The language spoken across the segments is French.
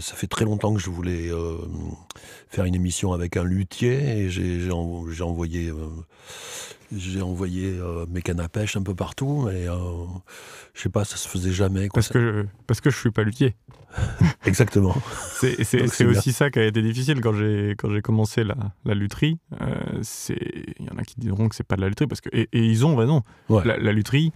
Ça fait très longtemps que je voulais euh, faire une émission avec un luthier et j'ai envoyé, j'ai envoyé euh, euh, mes cannes à pêche un peu partout, mais je sais pas, ça se faisait jamais. Parce, que, parce que je suis pas luthier. Exactement. C'est aussi ça qui a été difficile quand j'ai commencé la, la lutherie. Il y en a qui diront que c'est pas de la lutherie, parce que, et, ils ont raison. La, la lutherie,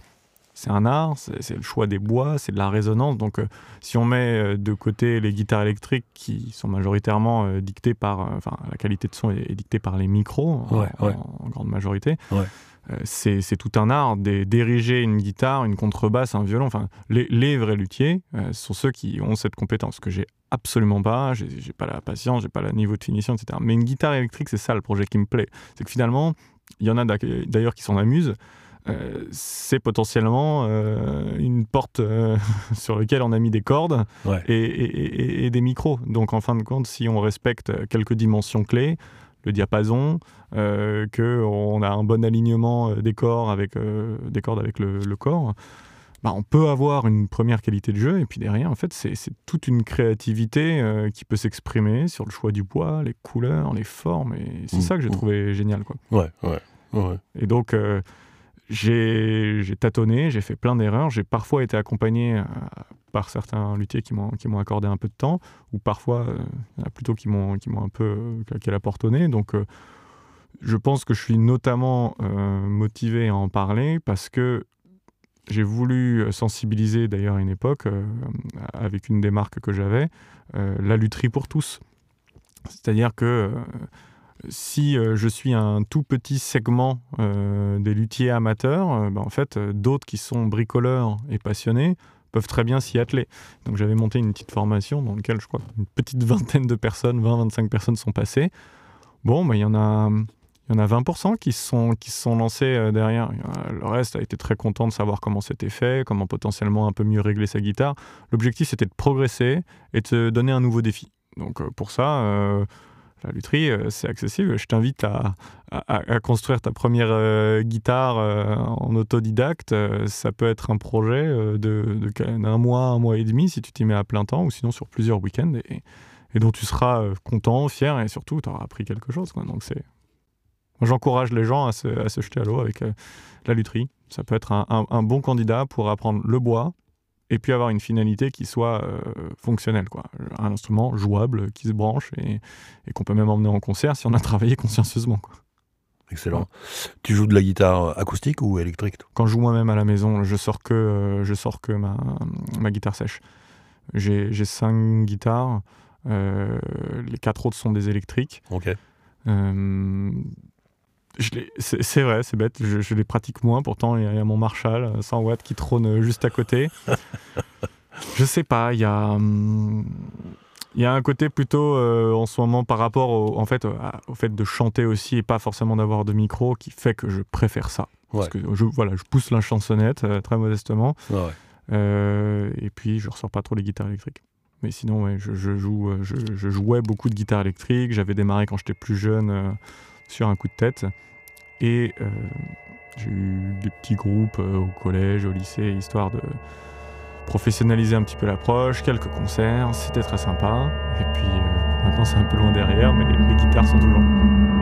c'est un art, c'est le choix des bois, c'est de la résonance. Donc, euh, si on met euh, de côté les guitares électriques qui sont majoritairement euh, dictées par, enfin, la qualité de son est, dictée par les micros en, grande majorité. c'est tout un art d'ériger une guitare, une contrebasse, un violon. Enfin, les, vrais luthiers sont ceux qui ont cette compétence que j'ai absolument pas. J'ai pas la patience, j'ai pas le niveau de finition, etc. Mais une guitare électrique, c'est ça le projet qui me plaît. C'est que finalement, il y en a d'ailleurs qui s'en amusent. Euh, c'est potentiellement euh, une porte euh, sur laquelle on a mis des cordes et, des micros. Donc en fin de compte, si on respecte quelques dimensions clés, le diapason, qu'on a un bon alignement des corps avec, des cordes avec le, corps, bah, on peut avoir une première qualité de jeu et puis derrière, en fait, c'est toute une créativité qui peut s'exprimer sur le choix du bois, les couleurs, les formes. Et c'est mmh, ça que j'ai mmh. trouvé génial. Quoi. Ouais, ouais, ouais. Et donc, j'ai tâtonné, j'ai fait plein d'erreurs. J'ai parfois été accompagné euh, par certains luthiers qui m'ont accordé un peu de temps, ou parfois, euh, plutôt qui m'ont un peu euh, claqué la porte au nez. Donc, je pense que je suis notamment motivé à en parler parce que j'ai voulu sensibiliser d'ailleurs à une époque, avec une des marques que j'avais, la lutherie pour tous. C'est-à-dire que si euh, je suis un tout petit segment euh, des luthiers amateurs, euh, bah, en fait, d'autres qui sont bricoleurs et passionnés peuvent très bien s'y atteler. Donc j'avais monté une petite formation dans laquelle je crois une petite vingtaine de personnes, 20-25 personnes sont passées. Bon, bah, il y en a... Il y en a 20% qui se sont, qui sont lancés derrière. Le reste a été très content de savoir comment c'était fait, comment potentiellement un peu mieux régler sa guitare. L'objectif, c'était de progresser et de se donner un nouveau défi. Donc pour ça, la lutherie, euh, c'est accessible. Je t'invite à, construire ta première euh, guitare euh, en autodidacte. ça peut être un projet de, d'un mois, un mois et demi si tu t'y mets à plein temps, ou sinon sur plusieurs week-ends, et, dont tu seras content, fier, et surtout, tu auras appris quelque chose. Donc c'est... j'encourage les gens à se, jeter à l'eau avec la lutherie. Ça peut être un bon candidat pour apprendre le bois, et puis avoir une finalité qui soit euh, fonctionnelle. Quoi. Un instrument jouable qui se branche et, qu'on peut même emmener en concert si on a travaillé consciencieusement. Quoi. Excellent. Tu joues de la guitare acoustique ou électrique Quand je joue moi-même à la maison, je sors que, euh, je sors que ma, ma guitare sèche. J'ai cinq guitares, euh, les quatre autres sont des électriques. Ok. C'est vrai, c'est bête, je, les pratique moins. Pourtant, il y, a mon Marshall 100 euh, watts qui trône juste à côté. je sais pas, il y a. Hum, il y a un côté plutôt euh, en ce moment par rapport au, en fait, au fait de chanter aussi et pas forcément d'avoir de micro qui fait que je préfère ça. Parce que je, voilà, je pousse la chansonnette euh, très modestement. et puis je ressors pas trop les guitares électriques. Mais sinon, ouais, je, joue, je, jouais beaucoup de guitares électriques. J'avais démarré quand j'étais plus jeune sur un coup de tête. Et euh, j'ai eu des petits groupes euh, au collège, au lycée, histoire de professionnaliser un petit peu l'approche, quelques concerts, c'était très sympa. Et puis euh, maintenant c'est un peu loin derrière, mais les guitares sont toujours là.